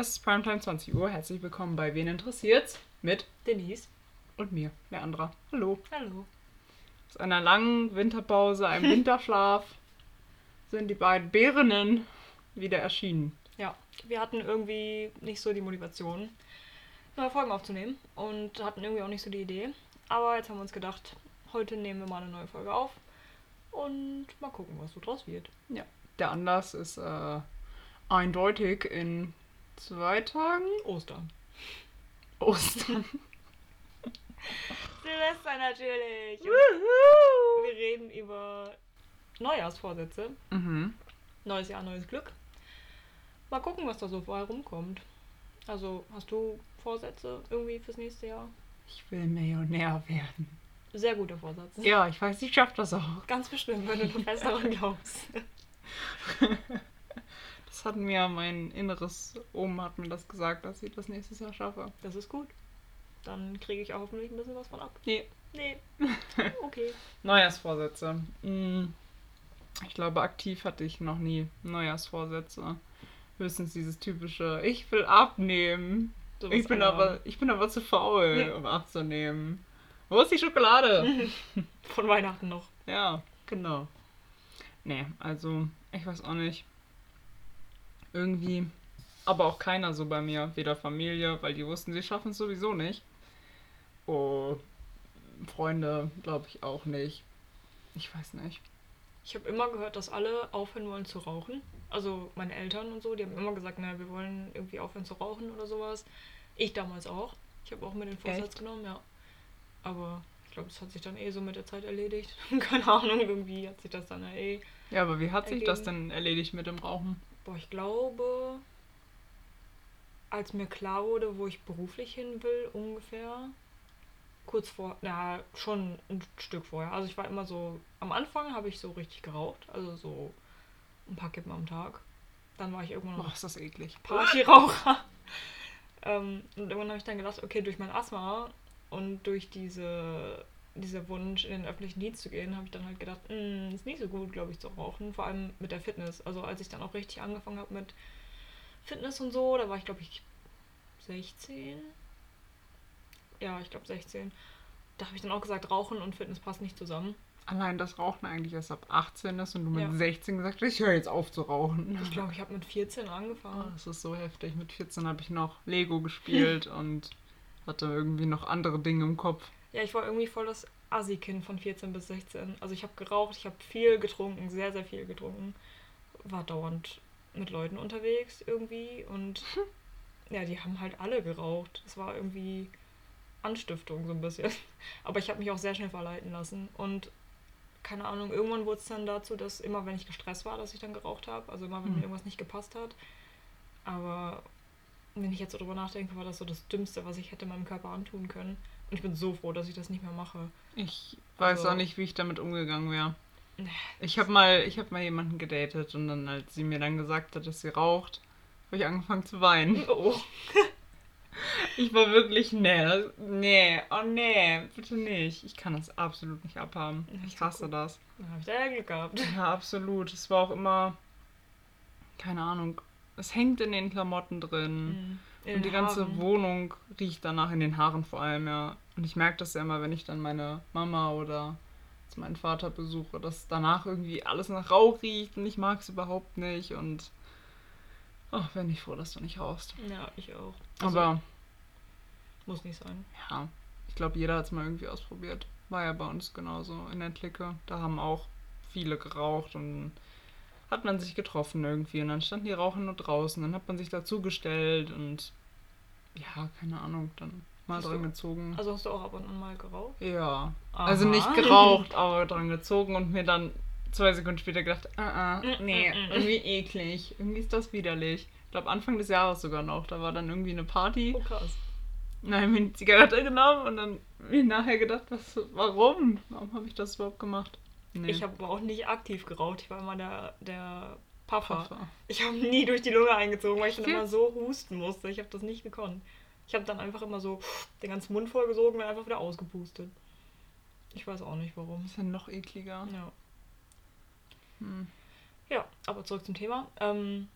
Es ist Primetime 20 Uhr. Herzlich willkommen bei Wen interessiert's? Mit Denise. und mir, Leandra. Hallo. Hallo. Aus einer langen Winterpause, einem Winterschlaf, sind die beiden Bärinnen wieder erschienen. Ja, wir hatten irgendwie nicht so die Motivation, neue Folgen aufzunehmen und hatten irgendwie auch nicht so die Idee. Aber jetzt haben wir uns gedacht, heute nehmen wir mal eine neue Folge auf und mal gucken, was so draus wird. Ja. Der Anlass ist äh, eindeutig in zwei Tagen Ostern. Ostern. Silvester natürlich. Wir reden über Neujahrsvorsätze. mhm. Neues Jahr, neues Glück. Mal gucken, was da so vorher rumkommt. Also, hast du Vorsätze irgendwie fürs nächste Jahr? Ich will Millionär werden. Sehr guter Vorsatz. Ja, ich weiß, ich schaff das auch. Ganz bestimmt, wenn du fest daran glaubst. Das hat mir mein inneres Ohm hat mir das gesagt, dass ich das nächstes Jahr schaffe. Das ist gut. Dann kriege ich auch hoffentlich ein bisschen was von ab. Nee. Nee. Okay. Neujahrsvorsätze. Mm, Ich glaube, aktiv hatte ich noch nie Neujahrsvorsätze. Höchstens dieses typische, ich will abnehmen. So Ich bin, aber, haben. ich bin aber zu faul, Ja. um abzunehmen. Wo ist die Schokolade? Von Weihnachten noch. ja, genau. Nee, also, ich weiß auch nicht. Irgendwie. Aber auch keiner so bei mir. Weder Familie, weil die wussten, sie schaffen es sowieso nicht. Oh, Freunde, glaube ich auch nicht. Ich weiß nicht. Ich habe immer gehört, dass alle aufhören wollen zu rauchen. Also meine Eltern und so, die haben immer gesagt, na, wir wollen irgendwie aufhören zu rauchen oder sowas. Ich damals auch. Ich habe auch mir den Vorsatz Echt? genommen, ja. Aber ich glaube, das hat sich dann eh so mit der Zeit erledigt. Keine Ahnung, irgendwie hat sich das dann ja eh. Ja, aber wie hat sich das denn erledigt mit dem Rauchen? Boah, ich glaube, als mir klar wurde, wo ich beruflich hin will, ungefähr, kurz vor, na, schon ein Stück vorher. Also ich war immer so, am Anfang habe ich so richtig geraucht, also so ein paar Kippen am Tag. Dann war ich irgendwann Boah, noch ist das eklig. Partyraucher. ähm, und irgendwann habe ich dann gedacht, okay, durch mein Asthma und durch diese, dieser Wunsch, in den öffentlichen Dienst zu gehen, habe ich dann halt gedacht, "Mm, ist nicht so gut, glaube ich, zu rauchen. Vor allem mit der Fitness. Also als ich dann auch richtig angefangen habe mit Fitness und so, da war ich, glaube ich, 16. Ja, ich glaube 16. Da habe ich dann auch gesagt, Rauchen und Fitness passt nicht zusammen. Allein das Rauchen eigentlich erst ab 18 ist und du mit Ja. 16 gesagt hast, ich höre jetzt auf zu rauchen. Ich glaube, ich habe mit 14 Oh, angefangen. das ist so heftig. Mit 14 habe ich noch Lego gespielt und hatte irgendwie noch andere Dinge im Kopf. Ja, ich war irgendwie voll das Assi-Kind von 14 bis 16. Also ich habe geraucht, ich habe viel getrunken, sehr, sehr viel getrunken. War dauernd mit Leuten unterwegs irgendwie und ja, die haben halt alle geraucht. Es war irgendwie Anstiftung so ein bisschen. Aber ich habe mich auch sehr schnell verleiten lassen und keine Ahnung, irgendwann wurde es dann dazu, dass immer wenn ich gestresst war, dass ich dann geraucht habe. Also immer wenn Hm. mir irgendwas nicht gepasst hat. Aber wenn ich jetzt so drüber nachdenke, war das so das Dümmste, was ich hätte meinem Körper antun können. Ich bin so froh, dass ich das nicht mehr mache. Ich weiß Also- auch nicht, wie ich damit umgegangen wäre. Ich habe mal, ich habe mal jemanden gedatet und dann, als sie mir dann gesagt hat, dass sie raucht, habe ich angefangen zu weinen. Oh. Ich war wirklich, nee, das- nee, oh nee, bitte nicht. Ich kann das absolut nicht abhaben. Ich hasse das. Dann habe ich da ja Glück gehabt. Ja, absolut. Es war auch immer, keine Ahnung, es hängt in den Klamotten drin. In und die ganze Haaren. Wohnung riecht danach in den Haaren vor allem, ja. Und ich merke das ja immer, wenn ich dann meine Mama oder meinen Vater besuche, dass danach irgendwie alles nach Rauch riecht und ich mag es überhaupt nicht. Und ach, bin ich froh, dass du nicht rauchst. Ja, ich auch. Also, Aber muss nicht sein. ja, ich glaube, jeder hat es mal irgendwie ausprobiert. War ja bei uns genauso in der Clique. Da haben auch viele geraucht und hat man sich getroffen irgendwie und dann standen die Rauchen nur draußen. Dann hat man sich dazugestellt und ja, keine Ahnung, dann mal Hast dran du- gezogen. Also hast du auch ab und an mal geraucht? Ja, Aha. also nicht geraucht, aber dran gezogen und mir dann zwei Sekunden später gedacht, ah, ah, nee, Mm, irgendwie eklig, irgendwie ist das widerlich. Ich glaube Anfang des Jahres sogar noch, da war dann irgendwie eine Party. Oh krass. Ich mir eine Zigarette genommen und dann mir nachher gedacht, was, warum? Warum habe ich das überhaupt gemacht? Nee. Ich habe aber auch nicht aktiv geraucht. Ich war immer der, der Puffer. Puffer. Ich habe nie durch die Lunge eingezogen, weil ich dann immer so husten musste. Ich habe das nicht gekonnt. Ich habe dann einfach immer so den ganzen Mund vollgesogen und einfach wieder ausgepustet. Ich weiß auch nicht warum. ist ja noch ekliger. Ja. Hm. Ja, aber zurück zum Thema. Ähm,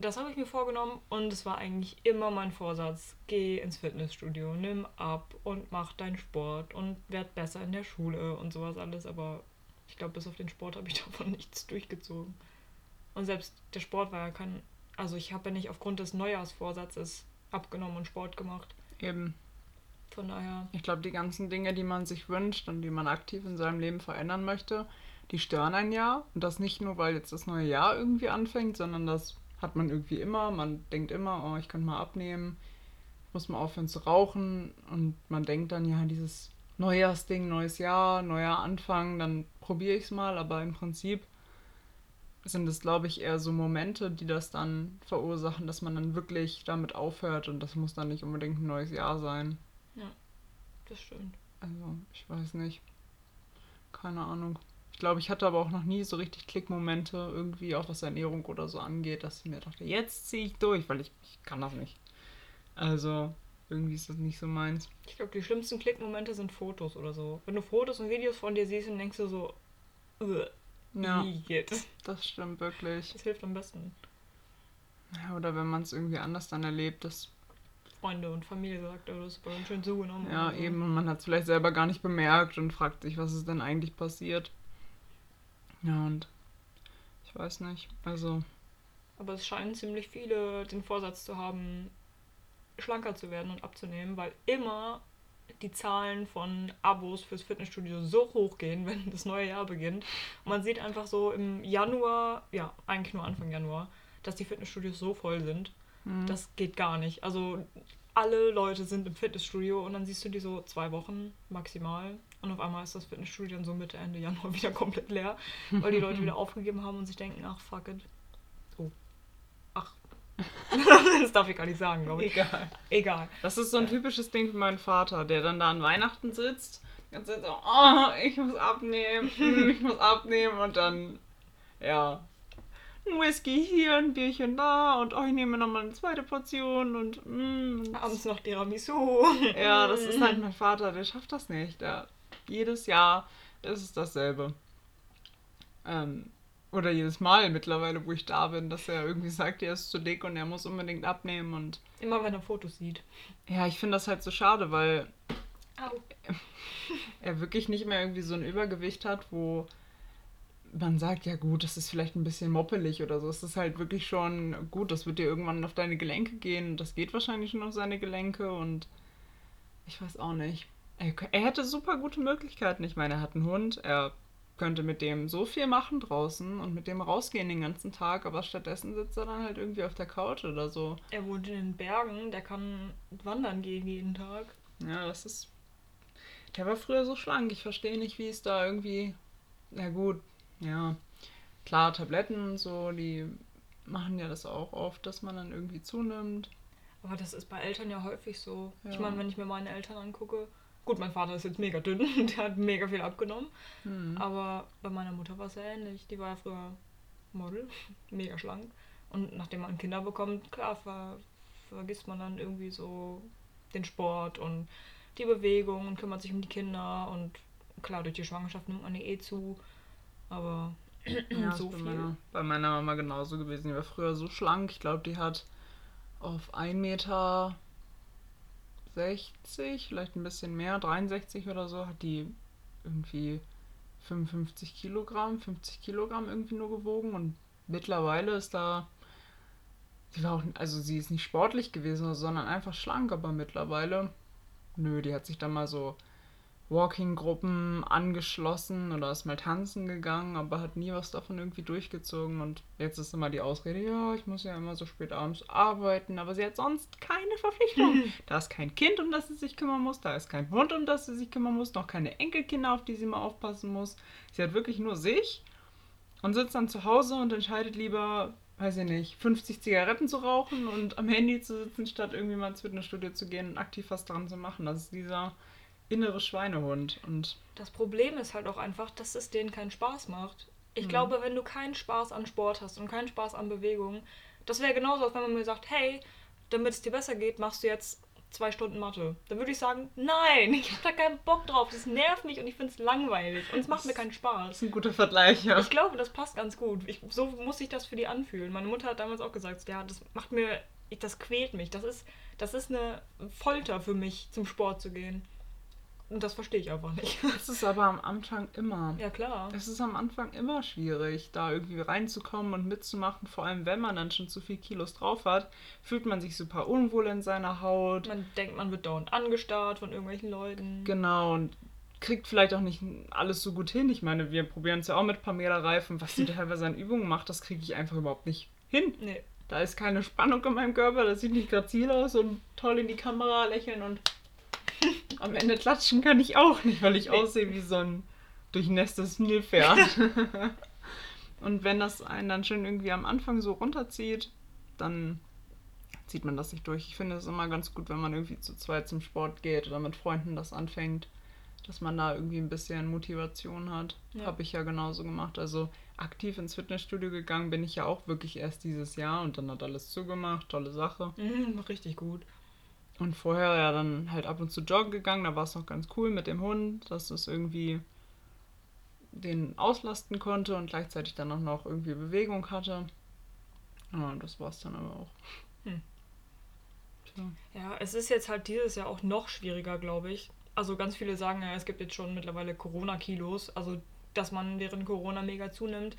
das habe ich mir vorgenommen und es war eigentlich immer mein Vorsatz. Geh ins Fitnessstudio, nimm ab und mach deinen Sport und werd besser in der Schule und sowas alles. Aber ich glaube, bis auf den Sport habe ich davon nichts durchgezogen. Und selbst der Sport war ja kein. Also ich habe ja nicht aufgrund des Neujahrsvorsatzes abgenommen und Sport gemacht. Eben. Von daher. Ich glaube, die ganzen Dinge, die man sich wünscht und die man aktiv in seinem Leben verändern möchte, die stören ein Jahr. Und das nicht nur, weil jetzt das neue Jahr irgendwie anfängt, sondern das hat man irgendwie immer. Man denkt immer, oh, ich könnte mal abnehmen, muss mal aufhören zu rauchen. Und man denkt dann, ja, dieses Neujahrsding, neues Jahr, neuer Anfang, dann probiere ich es mal. Aber im Prinzip sind es, glaube ich, eher so Momente, die das dann verursachen, dass man dann wirklich damit aufhört. Und das muss dann nicht unbedingt ein neues Jahr sein. Ja, das stimmt. Also, ich weiß nicht. Keine Ahnung. Ich glaube, ich hatte aber auch noch nie so richtig Klickmomente irgendwie, auch was Ernährung oder so angeht, dass ich mir dachte, jetzt ziehe ich durch, weil ich, ich kann das nicht. Also, irgendwie ist das nicht so meins. Ich glaube, die schlimmsten Klickmomente sind Fotos oder so. Wenn du Fotos und Videos von dir siehst und denkst du so, "Ugh, Ja, wie jetzt? das stimmt wirklich. Das hilft am besten. Ja, oder wenn man es irgendwie anders dann erlebt, das, Freunde und Familie sagt, oh, das ist bei uns schön zugenommen. ja, so. eben, und man hat es vielleicht selber gar nicht bemerkt und fragt sich, was ist denn eigentlich passiert. Ja, und ich weiß nicht. Also, Aber es scheinen ziemlich viele den Vorsatz zu haben, schlanker zu werden und abzunehmen, weil immer die Zahlen von Abos fürs Fitnessstudio so hoch gehen, wenn das neue Jahr beginnt. Und man sieht einfach so im Januar, ja, eigentlich nur Anfang Januar, dass die Fitnessstudios so voll sind. hm, Das geht gar nicht. Also alle Leute sind im Fitnessstudio und dann siehst du die so zwei Wochen maximal. Und auf einmal ist das Fitnessstudio dann so Mitte, Ende Januar wieder komplett leer, weil die Leute wieder aufgegeben haben und sich denken, ach fuck it. Das darf ich gar nicht sagen, glaube ich. egal. Egal. Das ist so ein typisches Ding für meinen Vater, der dann da an Weihnachten sitzt. Ganze Zeit so, oh, ich muss abnehmen, mm, ich muss abnehmen und dann, ja, ein Whisky hier, ein Bierchen da und oh, ich nehme nochmal eine zweite Portion und, mm, und Abends noch Tiramisu. ja, das ist halt mein Vater, der schafft das nicht. Der, jedes Jahr ist es dasselbe. Ähm, oder jedes Mal mittlerweile, wo ich da bin, dass er irgendwie sagt, er ist zu dick und er muss unbedingt abnehmen und Immer wenn er Fotos sieht. ja, ich finde das halt so schade, weil Au. er wirklich nicht mehr irgendwie so ein Übergewicht hat, wo man sagt, ja gut, das ist vielleicht ein bisschen moppelig oder so. Es ist halt wirklich schon gut, das wird dir irgendwann auf deine Gelenke gehen. Das geht wahrscheinlich schon auf seine Gelenke und ich weiß auch nicht. Er, er hätte super gute Möglichkeiten. Ich meine, er hat einen Hund, er könnte mit dem so viel machen draußen und mit dem rausgehen den ganzen Tag, aber stattdessen sitzt er dann halt irgendwie auf der Couch oder so. Er wohnt in den Bergen, der kann wandern gehen jeden Tag. Ja, das ist. Der war früher so schlank. Ich verstehe nicht, wie es da irgendwie. Na gut, ja. Klar, Tabletten und so, die machen ja das auch oft, dass man dann irgendwie zunimmt. Aber das ist bei Eltern ja häufig so. Ich Ja. meine, wenn ich mir meine Eltern angucke, gut, mein Vater ist jetzt mega dünn, der hat mega viel abgenommen. Hm. Aber bei meiner Mutter war es ja ähnlich. Die war ja früher Model, mega schlank. Und nachdem man Kinder bekommt, klar, ver vergisst man dann irgendwie so den Sport und die Bewegung und kümmert sich um die Kinder. Und klar, durch die Schwangerschaft nimmt man eh zu. Aber Ja, so viel. Meiner, bei meiner Mama genauso gewesen. Die war früher so schlank. Ich glaube, die hat auf 1,60 Meter, vielleicht ein bisschen mehr, 63 oder so, hat die irgendwie 55 Kilogramm, 50 Kilogramm irgendwie nur gewogen. Und mittlerweile ist da. Sie war auch, also sie ist nicht sportlich gewesen, sondern einfach schlank, aber mittlerweile. Nö, die hat sich dann mal so Walking-Gruppen angeschlossen oder ist mal tanzen gegangen, aber hat nie was davon irgendwie durchgezogen. Und jetzt ist immer die Ausrede, ja, ich muss ja immer so spät abends arbeiten, aber sie hat sonst keine Verpflichtung. da ist kein Kind, um das sie sich kümmern muss, da ist kein Hund, um das sie sich kümmern muss, noch keine Enkelkinder, auf die sie mal aufpassen muss. Sie hat wirklich nur sich und sitzt dann zu Hause und entscheidet lieber, weiß ich nicht, 50 Zigaretten zu rauchen und am Handy zu sitzen, statt irgendwie mal ins Fitnessstudio zu gehen und aktiv was dran zu machen. Das ist dieser innere Schweinehund. Und Das Problem ist halt auch einfach, dass es denen keinen Spaß macht. Ich Mhm. glaube, wenn du keinen Spaß an Sport hast und keinen Spaß an Bewegung, das wäre genauso, als wenn man mir sagt, hey, damit es dir besser geht, machst du jetzt zwei Stunden Mathe. Dann würde ich sagen, nein, ich habe da keinen Bock drauf. Das nervt mich und ich finde es langweilig und es macht mir keinen Spaß. Das ist ein guter Vergleich, ja. Ich glaube, das passt ganz gut. Ich, so muss sich das für die anfühlen. Meine Mutter hat damals auch gesagt, ja, das macht mir, das quält mich. Das ist, das ist eine Folter für mich, zum Sport zu gehen. Und das verstehe ich einfach nicht. Das ist aber am Anfang immer. Ja, klar. Es ist am Anfang immer schwierig, da irgendwie reinzukommen und mitzumachen. Vor allem, wenn man dann schon zu viel Kilos drauf hat, fühlt man sich super unwohl in seiner Haut. Man denkt, man wird dauernd angestarrt von irgendwelchen Leuten. Genau, und kriegt vielleicht auch nicht alles so gut hin. Ich meine, wir probieren es ja auch mit Pamela Reifen. Was sie teilweise an Übungen macht, das kriege ich einfach überhaupt nicht hin. Nee. Da ist keine Spannung in meinem Körper, das sieht nicht grazil aus und toll in die Kamera lächeln und am Ende klatschen kann ich auch nicht, weil ich aussehe wie so ein durchnässtes Nilpferd. und wenn das einen dann schon irgendwie am Anfang so runterzieht, dann zieht man das nicht durch. Ich finde es immer ganz gut, wenn man irgendwie zu zweit zum Sport geht oder mit Freunden das anfängt, dass man da irgendwie ein bisschen Motivation hat. Ja. Habe ich ja genauso gemacht. Also aktiv ins Fitnessstudio gegangen bin ich ja auch wirklich erst dieses Jahr und dann hat alles zugemacht, tolle Sache. Mhm, richtig gut. Und vorher ja dann halt ab und zu joggen gegangen, da war es noch ganz cool mit dem Hund, dass es irgendwie den auslasten konnte und gleichzeitig dann auch noch irgendwie Bewegung hatte. Ja, das war es dann aber auch. Hm. Ja, es ist jetzt halt dieses Jahr auch noch schwieriger, glaube ich. Also ganz viele sagen ja, es gibt jetzt schon mittlerweile Corona-Kilos, also dass man während Corona mega zunimmt,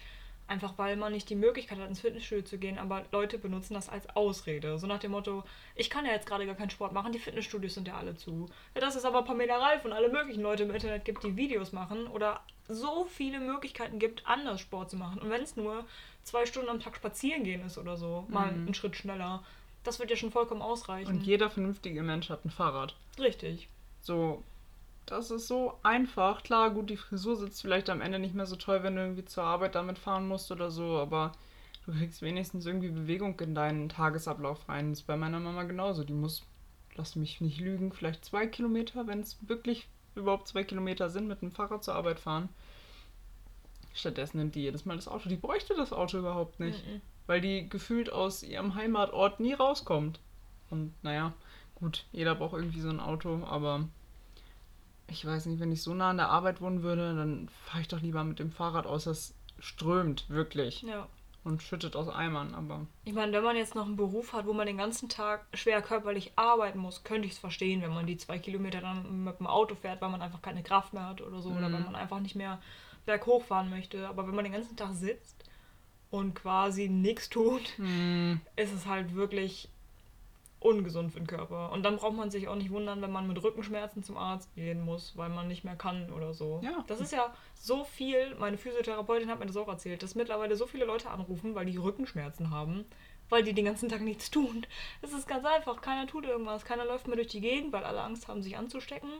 einfach weil man nicht die Möglichkeit hat, ins Fitnessstudio zu gehen, aber Leute benutzen das als Ausrede. So nach dem Motto, ich kann ja jetzt gerade gar keinen Sport machen, die Fitnessstudios sind ja alle zu. Ja, dass es aber Pamela Reif und alle möglichen Leute im Internet gibt, die Videos machen oder so viele Möglichkeiten gibt, anders Sport zu machen. Und wenn es nur zwei Stunden am Tag spazieren gehen ist oder so, mal Mhm. einen Schritt schneller, das wird ja schon vollkommen ausreichen. Und jeder vernünftige Mensch hat ein Fahrrad. Richtig. So, das ist so einfach. Klar, gut, die Frisur sitzt vielleicht am Ende nicht mehr so toll, wenn du irgendwie zur Arbeit damit fahren musst oder so, aber du kriegst wenigstens irgendwie Bewegung in deinen Tagesablauf rein. Das ist bei meiner Mama genauso. Die muss, lass mich nicht lügen, vielleicht zwei Kilometer, wenn es wirklich überhaupt zwei Kilometer sind, mit dem Fahrrad zur Arbeit fahren. Stattdessen nimmt die jedes Mal das Auto. Die bräuchte das Auto überhaupt nicht, Mhm. weil die gefühlt aus ihrem Heimatort nie rauskommt. Und naja, gut, jeder braucht irgendwie so ein Auto, aber ich weiß nicht, wenn ich so nah an der Arbeit wohnen würde, dann fahre ich doch lieber mit dem Fahrrad aus. Das strömt wirklich Ja. und schüttet aus Eimern, aber Ich meine, wenn man jetzt noch einen Beruf hat, wo man den ganzen Tag schwer körperlich arbeiten muss, könnte ich es verstehen, wenn man die zwei Kilometer dann mit dem Auto fährt, weil man einfach keine Kraft mehr hat oder so, oder Mhm. wenn man einfach nicht mehr berghoch fahren möchte. Aber wenn man den ganzen Tag sitzt und quasi nichts tut, hm, ist es halt wirklich ungesund für den Körper. Und dann braucht man sich auch nicht wundern, wenn man mit Rückenschmerzen zum Arzt gehen muss, weil man nicht mehr kann oder so. Ja. Das ist ja so viel, meine Physiotherapeutin hat mir das auch erzählt, dass mittlerweile so viele Leute anrufen, weil die Rückenschmerzen haben, weil die den ganzen Tag nichts tun. Es ist ganz einfach, keiner tut irgendwas, keiner läuft mehr durch die Gegend, weil alle Angst haben, sich anzustecken.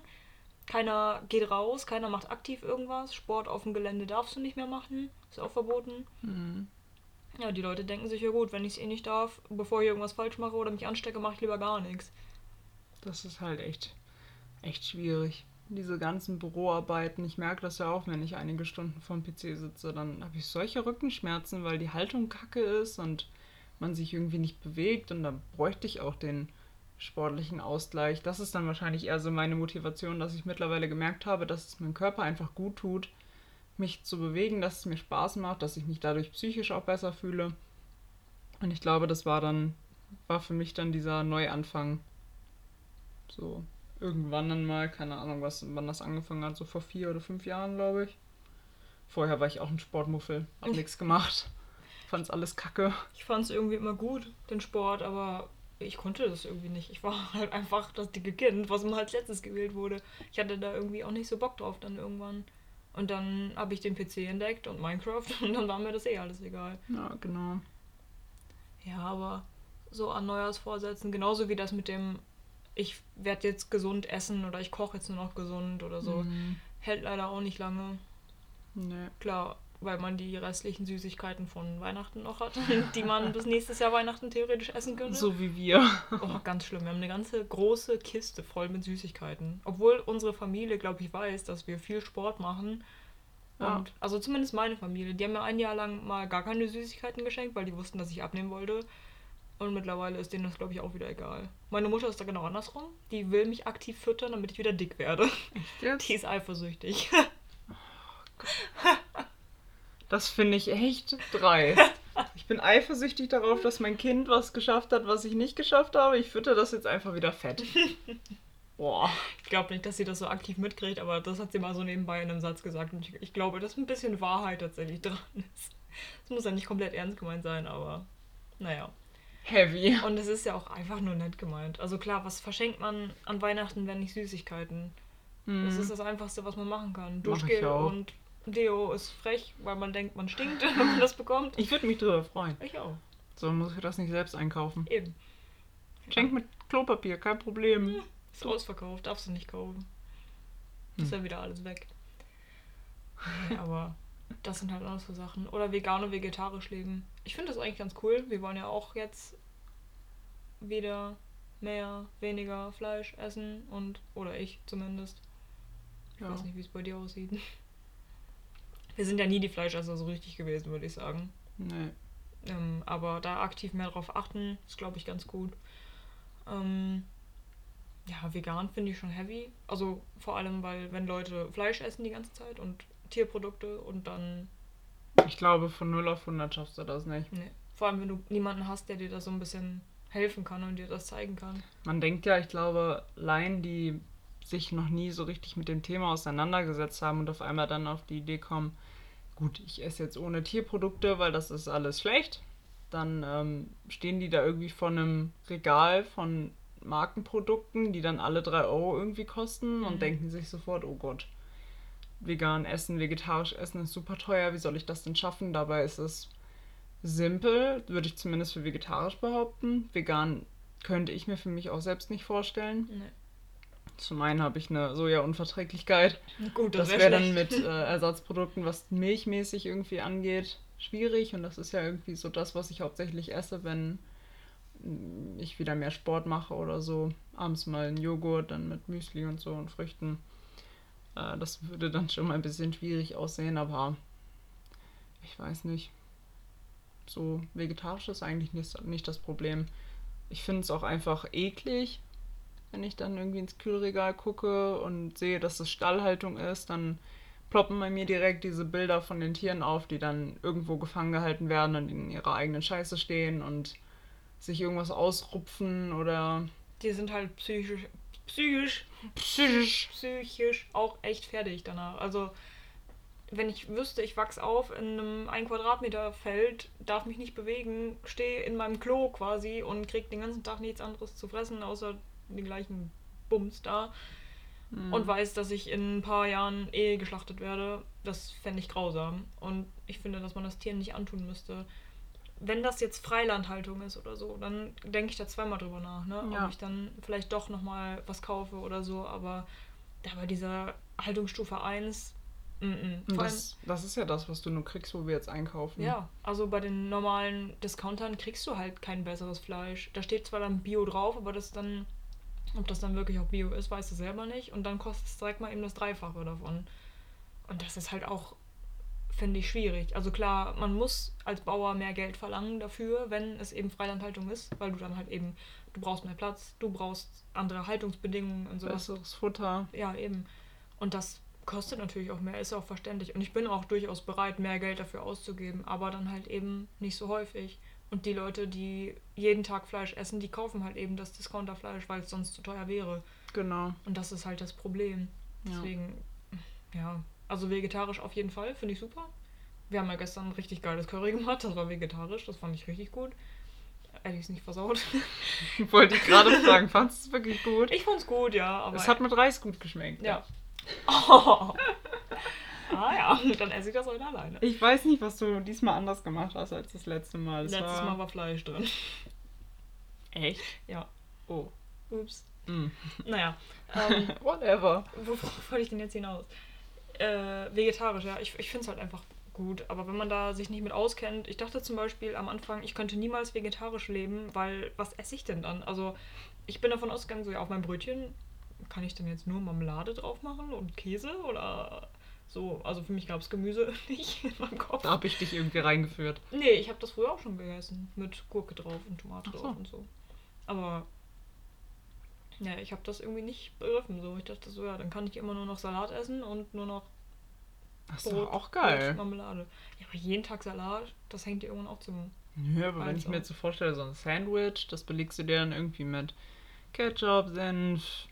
Keiner geht raus, keiner macht aktiv irgendwas. Sport auf dem Gelände darfst du nicht mehr machen, ist auch verboten. hm. Ja, die Leute denken sich, ja gut, wenn ich es eh nicht darf, bevor ich irgendwas falsch mache oder mich anstecke, mache ich lieber gar nichts. das ist halt echt, echt schwierig. Diese ganzen Büroarbeiten, ich merke das ja auch, wenn ich einige Stunden vorm PC sitze, dann habe ich solche Rückenschmerzen, weil die Haltung kacke ist und man sich irgendwie nicht bewegt und dann bräuchte ich auch den sportlichen Ausgleich. Das ist dann wahrscheinlich eher so meine Motivation, dass ich mittlerweile gemerkt habe, dass es meinem Körper einfach gut tut, mich zu bewegen, dass es mir Spaß macht, dass ich mich dadurch psychisch auch besser fühle. Und ich glaube, das war dann, war für mich dann dieser Neuanfang. So, irgendwann dann mal, keine Ahnung, was, wann das angefangen hat, so vor vier oder fünf Jahren, glaube ich. Vorher war ich auch ein Sportmuffel, hab nichts gemacht. Fand's alles kacke. Ich fand es irgendwie immer gut, den Sport, aber ich konnte das irgendwie nicht. Ich war halt einfach das dicke Kind, was immer als letztes gewählt wurde. Ich hatte da irgendwie auch nicht so Bock drauf dann irgendwann. Und dann habe ich den PC entdeckt und Minecraft und dann war mir das eh alles egal. Ja, genau. Ja, aber so an Neujahrsvorsätzen, genauso wie das mit dem, ich werde jetzt gesund essen oder ich koche jetzt nur noch gesund oder so, Mhm. hält leider auch nicht lange. Nee. Klar, weil man die restlichen Süßigkeiten von Weihnachten noch hat, die man bis nächstes Jahr Weihnachten theoretisch essen könnte. So wie wir. Oh, ganz schlimm. Wir haben eine ganze große Kiste voll mit Süßigkeiten. Obwohl unsere Familie, glaube ich, weiß, dass wir viel Sport machen. Ja. Und, also zumindest meine Familie. Die haben mir ein Jahr lang mal gar keine Süßigkeiten geschenkt, weil die wussten, dass ich abnehmen wollte. Und mittlerweile ist denen das, glaube ich, auch wieder egal. Meine Mutter ist da genau andersrum. Die will mich aktiv füttern, damit ich wieder dick werde. Echt jetzt? Die ist eifersüchtig. Das finde ich echt dreist. Ich bin eifersüchtig darauf, dass mein Kind was geschafft hat, was ich nicht geschafft habe. Ich fütter das jetzt einfach wieder fett. Boah. Ich glaube nicht, dass sie das so aktiv mitkriegt, aber das hat sie mal so nebenbei in einem Satz gesagt. Und ich, ich glaube, dass ein bisschen Wahrheit tatsächlich dran ist. Es muss ja nicht komplett ernst gemeint sein, aber naja. Heavy. Und es ist ja auch einfach nur nett gemeint. Also klar, was verschenkt man an Weihnachten, wenn nicht Süßigkeiten? Das ist das Einfachste, was man machen kann. Duschgel und Deo ist frech, weil man denkt, man stinkt, wenn man das bekommt. Ich würde mich drüber freuen. Ich auch. So muss ich das nicht selbst einkaufen. Eben. Schenk mit Klopapier, kein Problem. Ist ausverkauft, darfst du nicht kaufen. Ist ja wieder alles weg. Nee, aber das sind halt auch so Sachen. Oder vegan und vegetarisch leben. Ich finde das eigentlich ganz cool. Wir wollen ja auch jetzt wieder mehr, weniger Fleisch essen und oder ich zumindest. Ich Ja. weiß nicht, wie es bei dir aussieht. Wir sind ja nie die Fleischesser so richtig gewesen, würde ich sagen. Nee. Ähm, aber da aktiv mehr drauf achten, ist, glaube ich, ganz gut. Ähm, ja, vegan finde ich schon heavy. Also vor allem, weil wenn Leute Fleisch essen die ganze Zeit und Tierprodukte und dann, Ich glaube, von 0 auf 100 schaffst du das nicht. ne. Vor allem, wenn du niemanden hast, der dir da so ein bisschen helfen kann und dir das zeigen kann. Man denkt ja, ich glaube, Laien, die sich noch nie so richtig mit dem Thema auseinandergesetzt haben und auf einmal dann auf die Idee kommen, gut, ich esse jetzt ohne Tierprodukte, weil das ist alles schlecht, dann ähm, stehen die da irgendwie vor einem Regal von Markenprodukten, die dann alle 3 Euro irgendwie kosten und Mhm. denken sich sofort, oh Gott, vegan essen, vegetarisch essen ist super teuer, wie soll ich das denn schaffen? Dabei ist es simpel, würde ich zumindest für vegetarisch behaupten. Vegan könnte ich mir für mich auch selbst nicht vorstellen. Ne. Zum einen habe ich eine Soja-Unverträglichkeit. Gut, Das, das, wäre wär dann mit äh, Ersatzprodukten, was milchmäßig irgendwie angeht, schwierig. Und das ist ja irgendwie so das, was ich hauptsächlich esse, wenn ich wieder mehr Sport mache oder so. Abends mal einen Joghurt, dann mit Müsli und so und Früchten. Äh, das würde dann schon mal ein bisschen schwierig aussehen, aber ich weiß nicht. So vegetarisch ist eigentlich nicht, nicht das Problem. Ich finde es auch einfach eklig, wenn ich dann irgendwie ins Kühlregal gucke und sehe, dass es Stallhaltung ist, dann ploppen bei mir direkt diese Bilder von den Tieren auf, die dann irgendwo gefangen gehalten werden und in ihrer eigenen Scheiße stehen und sich irgendwas ausrupfen oder Die sind halt psychisch, psychisch, psychisch. psychisch auch echt fertig danach. Also, wenn ich wüsste, ich wachs auf in einem 1 Quadratmeter Feld, darf mich nicht bewegen, stehe in meinem Klo quasi und krieg den ganzen Tag nichts anderes zu fressen, außer den gleichen Bums da. Und weiß, dass ich in ein paar Jahren eh geschlachtet werde, das fände ich grausam. Und ich finde, dass man das Tieren nicht antun müsste. Wenn das jetzt Freilandhaltung ist oder so, dann denke ich da zweimal drüber nach, ne? Ja. Ob ich dann vielleicht doch nochmal was kaufe oder so, aber da bei dieser Haltungsstufe 1, mm -mm. Das, das ist ja das, was du nur kriegst, wo wir jetzt einkaufen. ja, also bei den normalen Discountern kriegst du halt kein besseres Fleisch. Da steht zwar dann Bio drauf, aber das dann, ob das dann wirklich auch Bio ist, weißt du selber nicht. Und dann kostet es direkt mal eben das Dreifache davon. Und das ist halt auch, finde ich, schwierig. Also klar, man muss als Bauer mehr Geld verlangen dafür, wenn es eben Freilandhaltung ist, weil du dann halt eben, du brauchst mehr Platz, du brauchst andere Haltungsbedingungen und sowas. Besseres Futter. Ja, eben. Und das kostet natürlich auch mehr, ist auch verständlich. Und ich bin auch durchaus bereit, mehr Geld dafür auszugeben, aber dann halt eben nicht so häufig. Und die Leute, die jeden Tag Fleisch essen, die kaufen halt eben das Discounterfleisch, weil es sonst zu teuer wäre. Genau. Und das ist halt das Problem. Ja. Deswegen, ja, also vegetarisch auf jeden Fall, finde ich super. Wir haben ja gestern ein richtig geiles Curry gemacht, das war vegetarisch, das fand ich richtig gut. Ehrlich ist nicht versaut. Wollte ich gerade fragen, fandest du es wirklich gut? Ich fand's gut, ja, aber. Es hat mit Reis gut geschmeckt. Ja. Oh. ah ja, dann esse ich das heute alleine. Ich weiß nicht, was du diesmal anders gemacht hast als das letzte Mal. Es Letztes war... Mal war Fleisch drin. Echt? Ja. Oh. Ups. Mm. Naja. Ähm, Whatever. worauf wollte ich denn jetzt hinaus? Äh, vegetarisch, ja. Ich, ich finde es halt einfach gut. Aber wenn man da sich nicht mit auskennt, ich dachte zum Beispiel am Anfang, ich könnte niemals vegetarisch leben, weil was esse ich denn dann? Also ich bin davon ausgegangen, so ja, auf mein Brötchen kann ich denn jetzt nur Marmelade drauf machen und Käse oder So, also für mich gab es Gemüse nicht in meinem Kopf. Da habe ich dich irgendwie reingeführt. Nee, ich habe das früher auch schon gegessen. Mit Gurke drauf und Tomate Ach so. drauf und so. Aber ja, ich habe das irgendwie nicht begriffen. So, ich dachte so, ja, dann kann ich immer nur noch Salat essen und nur noch ist Brot, auch Brot, geil. Marmelade. Ja, aber jeden Tag Salat, das hängt dir irgendwann auch zum. Nö, aber wenn ich mir jetzt so vorstelle, so ein Sandwich, das belegst du dir dann irgendwie mit Ketchup, Senf,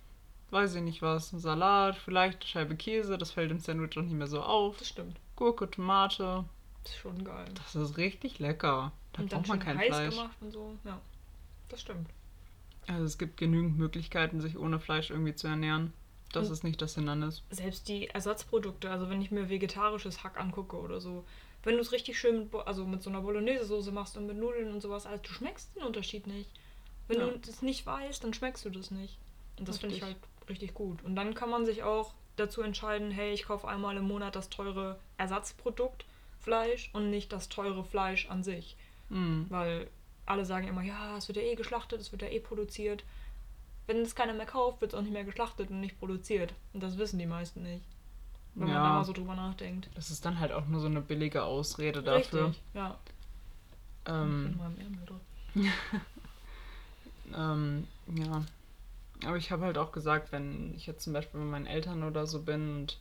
weiß ich nicht was, Salat, vielleicht eine Scheibe Käse, das fällt im Sandwich auch nicht mehr so auf. Das stimmt. Gurke, Tomate, Das ist schon geil. das ist richtig lecker. Da und braucht man kein heiß Fleisch. gemacht und so. Ja, das stimmt. Also es gibt genügend Möglichkeiten, sich ohne Fleisch irgendwie zu ernähren. Das Und- ist nicht das Hindernis. Selbst die Ersatzprodukte, also wenn ich mir vegetarisches Hack angucke oder so, wenn du es richtig schön mit, also mit so einer Bolognese-Soße machst und mit Nudeln und sowas, also du schmeckst den Unterschied nicht. Wenn Ja. du das nicht weißt, dann schmeckst du das nicht. Und das finde ich halt Richtig. gut. Und dann kann man sich auch dazu entscheiden, hey, ich kaufe einmal im Monat das teure Ersatzprodukt Fleisch und nicht das teure Fleisch an sich. Mhm. Weil alle sagen immer, ja, es wird ja eh geschlachtet, es wird ja eh produziert. Wenn es keiner mehr kauft, wird es auch nicht mehr geschlachtet und nicht produziert. Und das wissen die meisten nicht. Wenn man Ja. da mal so drüber nachdenkt. Das ist dann halt auch nur so eine billige Ausrede dafür. Richtig, ja. Ähm, Ich bin mal im Ärmel drin. Ähm, ja. Aber ich habe halt auch gesagt, wenn ich jetzt zum Beispiel bei meinen Eltern oder so bin und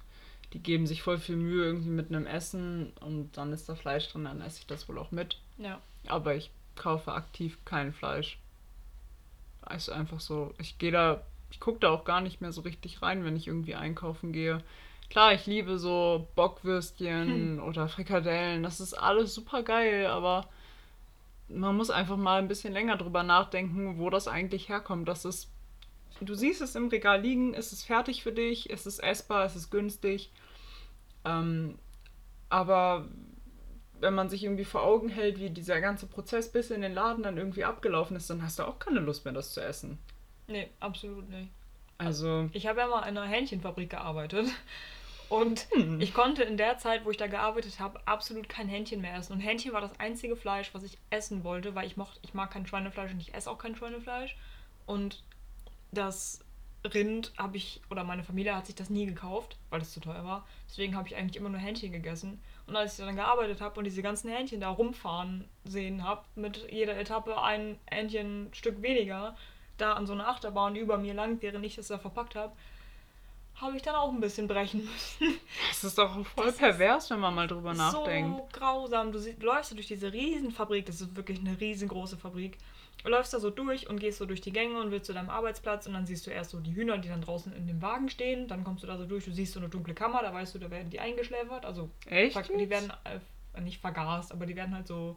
die geben sich voll viel Mühe irgendwie mit einem Essen und dann ist da Fleisch drin, dann esse ich das wohl auch mit. Ja. Aber ich kaufe aktiv kein Fleisch. Ist einfach so. Ich gehe da, ich gucke da auch gar nicht mehr so richtig rein, wenn ich irgendwie einkaufen gehe. Klar, ich liebe so Bockwürstchen oder Frikadellen. Das ist alles super geil, aber man muss einfach mal ein bisschen länger drüber nachdenken, wo das eigentlich herkommt. Das ist, du siehst es im Regal liegen, es ist fertig für dich, es ist essbar, es ist günstig. Ähm, aber wenn man sich irgendwie vor Augen hält, wie dieser ganze Prozess bis in den Laden dann irgendwie abgelaufen ist, dann hast du auch keine Lust mehr, das zu essen. Nee, absolut nicht. Also, Ich habe ja mal in einer Hähnchenfabrik gearbeitet. Und Hm. ich konnte in der Zeit, wo ich da gearbeitet habe, absolut kein Hähnchen mehr essen. Und Hähnchen war das einzige Fleisch, was ich essen wollte, weil ich mochte, ich mag kein Schweinefleisch und ich esse auch kein Schweinefleisch. Und das Rind habe ich, oder meine Familie hat sich das nie gekauft, weil es zu teuer war. Deswegen habe ich eigentlich immer nur Hähnchen gegessen. Und als ich dann gearbeitet habe und diese ganzen Hähnchen da rumfahren sehen habe, mit jeder Etappe ein Hähnchenstück weniger, da an so einer Achterbahn über mir lang, während ich das da verpackt habe, habe ich dann auch ein bisschen brechen müssen. das ist doch voll Das pervers, wenn man mal drüber nachdenkt. So grausam. Du, läufst durch diese Riesenfabrik, das ist wirklich eine riesengroße Fabrik. Du läufst da so durch und gehst so durch die Gänge und willst zu deinem Arbeitsplatz und dann siehst du erst so die Hühner, die dann draußen in dem Wagen stehen. Dann kommst du da so durch, du siehst so eine dunkle Kammer, da weißt du, da werden die eingeschläfert. Also Echt? die werden äh, nicht vergast, aber die werden halt so.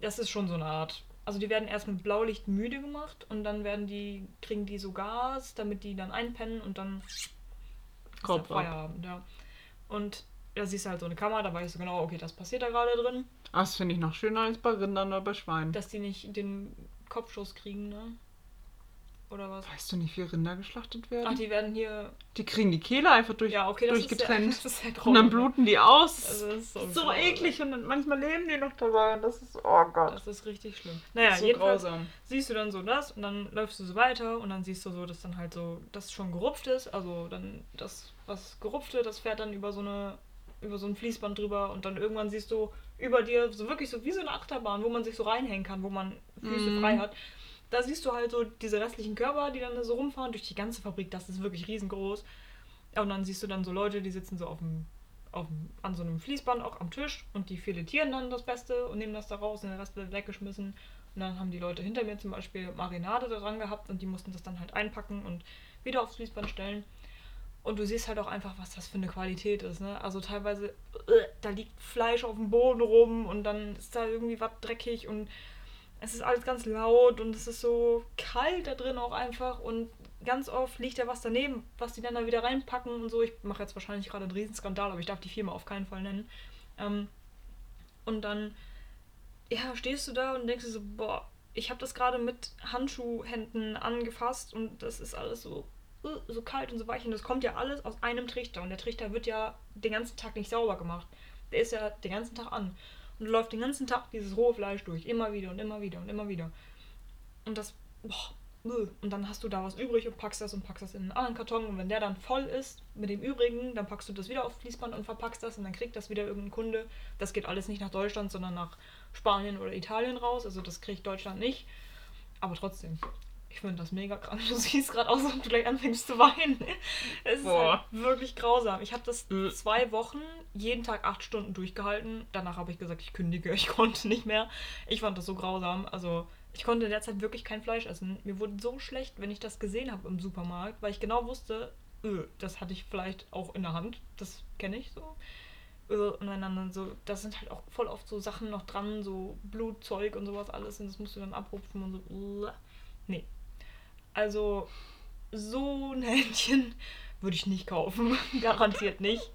Das ist schon so eine Art. Also die werden erst mit Blaulicht müde gemacht und dann werden die, kriegen die so Gas, damit die dann einpennen und dann Kopf. Feierabend, ja. Und da siehst du halt so eine Kamera, da weißt du genau, okay, das passiert da gerade drin. Ah, Das finde ich noch schöner als bei Rindern oder bei Schweinen. Dass die nicht den Kopfschuss kriegen, ne? Oder was? Weißt du nicht, wie Rinder geschlachtet werden? Ach, die werden hier. die kriegen die Kehle einfach durch, Ja, okay, durchgetrennt. ist ja, ist ja und dann bluten die aus. Also, das ist so, so eklig und dann manchmal leben die noch dabei und das ist, oh Gott. Das ist richtig schlimm. Naja, so jedenfalls grausam. siehst du dann so das und dann läufst du so weiter und dann siehst du so, dass dann halt so, das schon gerupft ist. Also dann das, was gerupfte, das fährt dann über so eine, über so ein Fließband drüber und dann irgendwann siehst du über dir so wirklich so wie so eine Achterbahn, wo man sich so reinhängen kann, wo man Füße Mhm. frei hat. Da siehst du halt so diese restlichen Körper, die dann da so rumfahren durch die ganze Fabrik. Das ist wirklich riesengroß. Und dann siehst du dann so Leute, die sitzen so auf dem, auf dem, an so einem Fließband auch am Tisch und die filetieren dann das Beste und nehmen das da raus und den Rest wird weggeschmissen. Und dann haben die Leute hinter mir zum Beispiel Marinade da dran gehabt und die mussten das dann halt einpacken und wieder aufs Fließband stellen. Und du siehst halt auch einfach, was das für eine Qualität ist. Ne? Also teilweise, da liegt Fleisch auf dem Boden rum und dann ist da irgendwie was dreckig und es ist alles ganz laut und es ist so kalt da drin auch einfach und ganz oft liegt da was daneben, was die dann da wieder reinpacken und so. Ich mache jetzt wahrscheinlich gerade einen Riesenskandal, aber ich darf die Firma auf keinen Fall nennen. Ähm, und dann, ja, stehst du da und denkst dir so, boah, ich habe das gerade mit Handschuhhänden angefasst und das ist alles so, so kalt und so weich und das kommt ja alles aus einem Trichter und der Trichter wird ja den ganzen Tag nicht sauber gemacht. Der ist ja den ganzen Tag an und läuft den ganzen Tag dieses rohe Fleisch durch, immer wieder und immer wieder und immer wieder. Und das, boah, und dann hast du da was übrig und packst das und packst das in einen anderen Karton und wenn der dann voll ist mit dem übrigen, dann packst du das wieder auf Fließband und verpackst das und dann kriegt das wieder irgendein Kunde. Das geht alles nicht nach Deutschland, sondern nach Spanien oder Italien raus, also das kriegt Deutschland nicht. Aber trotzdem, ich finde das mega krank. Du siehst gerade aus, als ob du gleich anfängst zu weinen. Es ist halt wirklich grausam. Ich habe das Äh. zwei Wochen jeden Tag acht Stunden durchgehalten. Danach habe ich gesagt, ich kündige. Ich konnte nicht mehr. Ich fand das so grausam. Also ich konnte in der Zeit wirklich kein Fleisch essen. Mir wurde so schlecht, wenn ich das gesehen habe im Supermarkt, weil ich genau wusste, öh, das hatte ich vielleicht auch in der Hand. Das kenne ich so. Öh, Und dann so, da sind halt auch voll oft so Sachen noch dran, so Blutzeug und sowas alles. Und das musst du dann abrupfen und so. Nee. Also, so ein Händchen würde ich nicht kaufen. Garantiert nicht.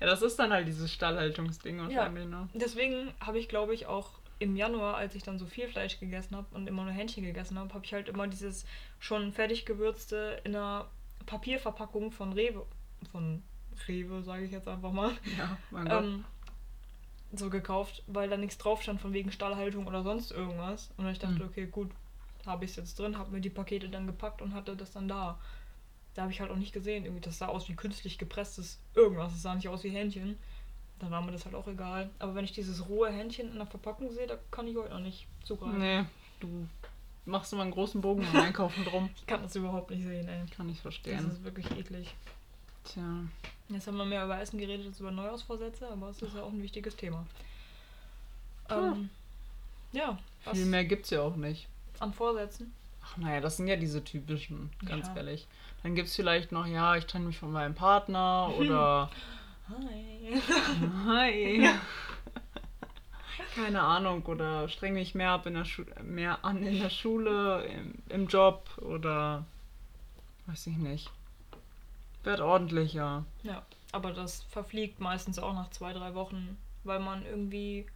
Ja, das ist dann halt dieses Stallhaltungsding wahrscheinlich, ne? Deswegen habe ich, glaube ich, auch im Januar, als ich dann so viel Fleisch gegessen habe und immer nur Hähnchen gegessen habe, habe ich halt immer dieses schon fertig gewürzte in einer Papierverpackung von Rewe, von Rewe, sage ich jetzt einfach mal, Ja, mein Gott. ähm, so gekauft, weil da nichts drauf stand von wegen Stallhaltung oder sonst irgendwas. Und ich dachte, Hm. okay, gut, habe ich es jetzt drin, habe mir die Pakete dann gepackt und hatte das dann da. Da habe ich halt auch nicht gesehen, irgendwie, das sah aus wie künstlich gepresstes irgendwas, es sah nicht aus wie Hähnchen. Dann war mir das halt auch egal. Aber wenn ich dieses rohe Hähnchen in der Verpackung sehe, da kann ich heute noch nicht zugreifen. Nee, du machst immer einen großen Bogen beim Einkaufen drum. Ich kann das überhaupt nicht sehen, ey. Kann ich Das verstehen. ist wirklich eklig. Tja. Jetzt haben wir mehr über Essen geredet als über Neujahrsvorsätze, aber es ist ja auch ein wichtiges Thema. Ähm, ja, Viel mehr gibt's ja auch nicht. An Vorsätzen? Ach naja, das sind ja diese typischen, ganz Ja. ehrlich. Dann gibt's vielleicht noch, ja, ich trenne mich von meinem Partner oder Hi. Hi. Keine Ahnung, oder streng mich mehr ab in der Schu mehr an in der Schule, im, im Job oder weiß ich nicht. Werd ordentlicher. Ja, aber das verfliegt meistens auch nach zwei, drei Wochen, weil man irgendwie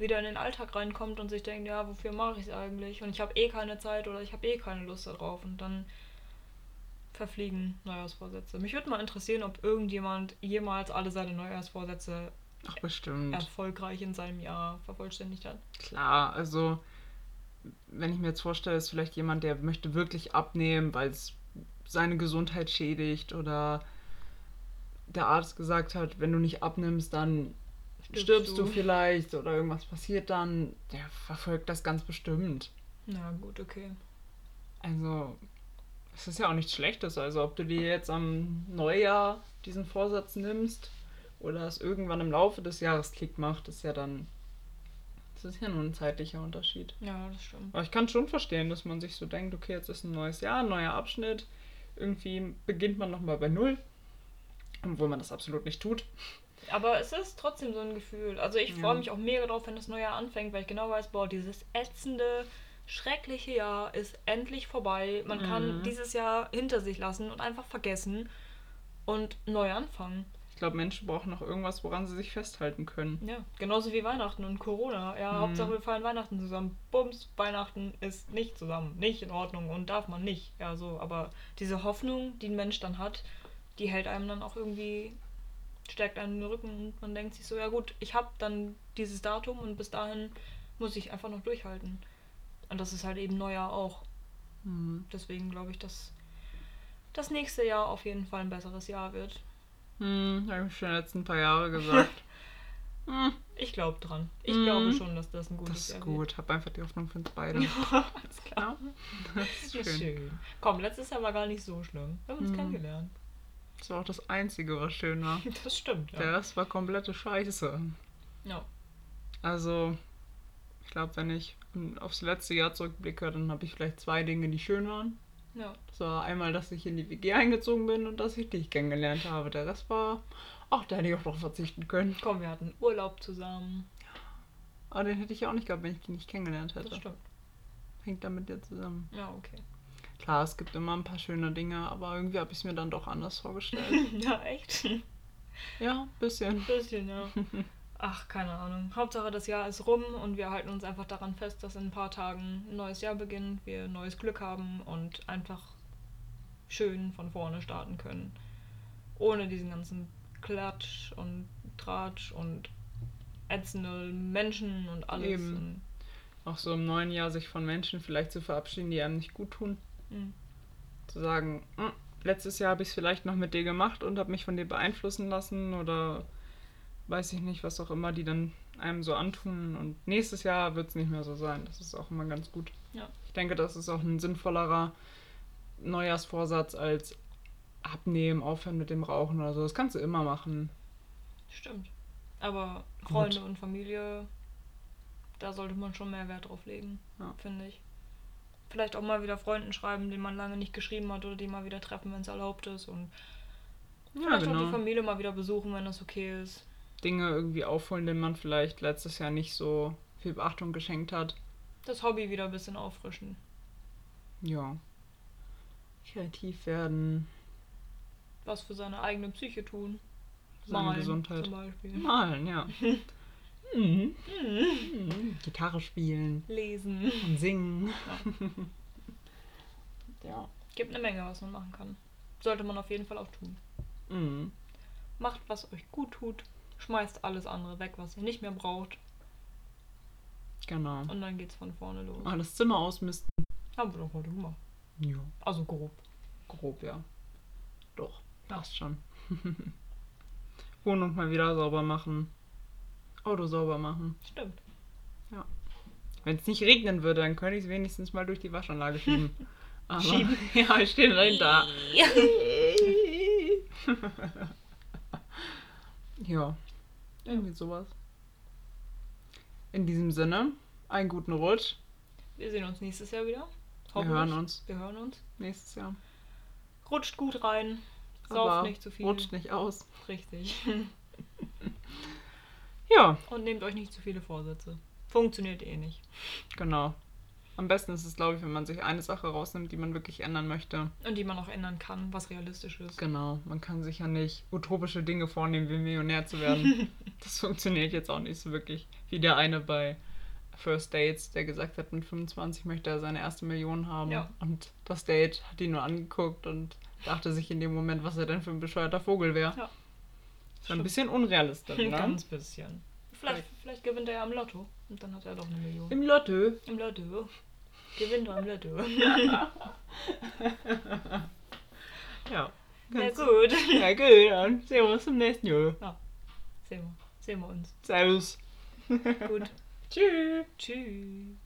wieder in den Alltag reinkommt und sich denkt, ja, wofür mache ich es eigentlich? Und ich habe eh keine Zeit oder ich habe eh keine Lust darauf. Und dann verfliegen Neujahrsvorsätze. Mich würde mal interessieren, ob irgendjemand jemals alle seine Neujahrsvorsätze Ach, erfolgreich in seinem Jahr vervollständigt hat. Klar, also wenn ich mir jetzt vorstelle, ist vielleicht jemand, der möchte wirklich abnehmen, weil es seine Gesundheit schädigt oder der Arzt gesagt hat, wenn du nicht abnimmst, dann Stirbst du. du. vielleicht oder irgendwas passiert dann, der verfolgt das ganz bestimmt. Na gut, okay. Also, es ist ja auch nichts Schlechtes. Also, ob du dir jetzt am Neujahr diesen Vorsatz nimmst oder es irgendwann im Laufe des Jahres Klick macht, ist ja dann. Das ist ja nur ein zeitlicher Unterschied. Ja, das stimmt. Aber ich kann schon verstehen, dass man sich so denkt, okay, jetzt ist ein neues Jahr, ein neuer Abschnitt. Irgendwie beginnt man nochmal bei Null. Obwohl man das absolut nicht tut. Aber es ist trotzdem so ein Gefühl. Also ich Ja. freue mich auch mega drauf, wenn das neue Jahr anfängt, weil ich genau weiß, boah, dieses ätzende, schreckliche Jahr ist endlich vorbei. Man kann Mhm. dieses Jahr hinter sich lassen und einfach vergessen und neu anfangen. Ich glaube, Menschen brauchen noch irgendwas, woran sie sich festhalten können. Ja, genauso wie Weihnachten und Corona. Ja, Mhm. Hauptsache wir feiern Weihnachten zusammen. Bums, Weihnachten ist nicht zusammen, nicht in Ordnung und darf man nicht. Ja, so, aber diese Hoffnung, die ein Mensch dann hat, die hält einem dann auch irgendwie, stärkt einen den Rücken und man denkt sich so, ja gut, ich habe dann dieses Datum und bis dahin muss ich einfach noch durchhalten. Und das ist halt eben Neujahr auch. Hm. Deswegen glaube ich, dass das nächste Jahr auf jeden Fall ein besseres Jahr wird. Hm, habe ich schon die letzten paar Jahre gesagt. hm, Ich glaube dran. Ich Mhm. glaube schon, dass das ein gutes das ist Jahr gut. Hab einfach die Hoffnung für uns beide. wird. Ja, alles klar. Das ist Ja, schön. schön. Komm, letztes Jahr war gar nicht so schlimm. Wir haben uns Mhm. kennengelernt. Das war auch das Einzige, was schön war. Das stimmt, ja. Der Rest war komplette Scheiße. ja. Also, ich glaube, wenn ich aufs letzte Jahr zurückblicke, dann habe ich vielleicht zwei Dinge, die schön waren. Ja. Das war einmal, dass ich in die WG eingezogen bin und dass ich dich kennengelernt habe. Der Rest war, ach, da hätte ich auch drauf verzichten können. Komm, wir hatten Urlaub zusammen. Aber den hätte ich auch nicht gehabt, wenn ich dich nicht kennengelernt hätte. Das stimmt. Hängt da mit dir zusammen. Ja, okay. Klar, es gibt immer ein paar schöne Dinge, aber irgendwie habe ich es mir dann doch anders vorgestellt. ja, echt? Ein ja, bisschen. bisschen, ja. Ach, keine Ahnung. Hauptsache, das Jahr ist rum und wir halten uns einfach daran fest, dass in ein paar Tagen ein neues Jahr beginnt, wir neues Glück haben und einfach schön von vorne starten können. Ohne diesen ganzen Klatsch und Tratsch und ätzende Menschen und alles. Eben. Und Auch so im neuen Jahr sich von Menschen vielleicht zu verabschieden, die einem nicht gut tun. Mhm. Zu sagen, "Hm, letztes Jahr habe ich es vielleicht noch mit dir gemacht und habe mich von dir beeinflussen lassen oder weiß ich nicht, was auch immer die dann einem so antun. Und nächstes Jahr wird es nicht mehr so sein. Das ist auch immer ganz gut. Ja. Ich denke, das ist auch ein sinnvollerer Neujahrsvorsatz als abnehmen, aufhören mit dem Rauchen oder so. Das kannst du immer machen. Stimmt. Aber Freunde und Familie, da sollte man schon mehr Wert drauf legen, Ja. finde ich. Vielleicht auch mal wieder Freunden schreiben, denen man lange nicht geschrieben hat oder die mal wieder treffen, wenn es erlaubt ist. Und Ja, vielleicht auch die genau. Familie mal wieder besuchen, wenn das okay ist. Dinge irgendwie aufholen, denen man vielleicht letztes Jahr nicht so viel Beachtung geschenkt hat. Das Hobby wieder ein bisschen auffrischen. Ja. Kreativ werden. Was für seine eigene Psyche tun. Seine Gesundheit. zum Beispiel. Malen, ja. Mhm. Mhm. Gitarre spielen Lesen. und singen. ja. Gibt eine Menge, was man machen kann. Sollte man auf jeden Fall auch tun. Mhm. Macht, was euch gut tut. Schmeißt alles andere weg, was ihr nicht mehr braucht. Genau. Und dann geht's von vorne los. Mal das Zimmer ausmisten. Haben wir doch heute gemacht. Ja. Also grob. Grob, ja. Doch, passt schon. Wohnung mal wieder sauber machen. Auto sauber machen. Stimmt. Wenn es nicht regnen würde, dann könnte ich es wenigstens mal durch die Waschanlage schieben. Aber, Schieben. Ja, ich stehe dahinter. ja, irgendwie sowas. In diesem Sinne, einen guten Rutsch. Wir sehen uns nächstes Jahr wieder. Wir hören uns Wir hören uns. nächstes Jahr. Rutscht gut rein. Sauft nicht zu viel. Rutscht nicht aus. Richtig. Ja, Und nehmt euch nicht zu viele Vorsätze. Funktioniert eh nicht. genau. Am besten ist es, glaube ich, wenn man sich eine Sache rausnimmt, die man wirklich ändern möchte. Und die man auch ändern kann, was realistisch ist. Genau, man kann sich ja nicht utopische Dinge vornehmen, wie Millionär zu werden. das funktioniert jetzt auch nicht so wirklich. Wie der eine bei First Dates, der gesagt hat, mit 25 möchte er seine erste Million haben. Ja. Und das Date hat ihn nur angeguckt und dachte sich in dem Moment, was er denn für ein bescheuerter Vogel wäre. Ja. Ist ein bisschen unrealistisch, Ein ne? ganz bisschen. Vielleicht, vielleicht gewinnt er ja am Lotto. Und dann hat er doch eine Million. Im Lotto. Im Lotto. Gewinnt er am Lotto. Ja. Na gut. Ja, gut, dann sehen wir uns im nächsten Jahr. Sehen wir. Sehen wir uns. Servus. Gut. Tschüss. Tschüss.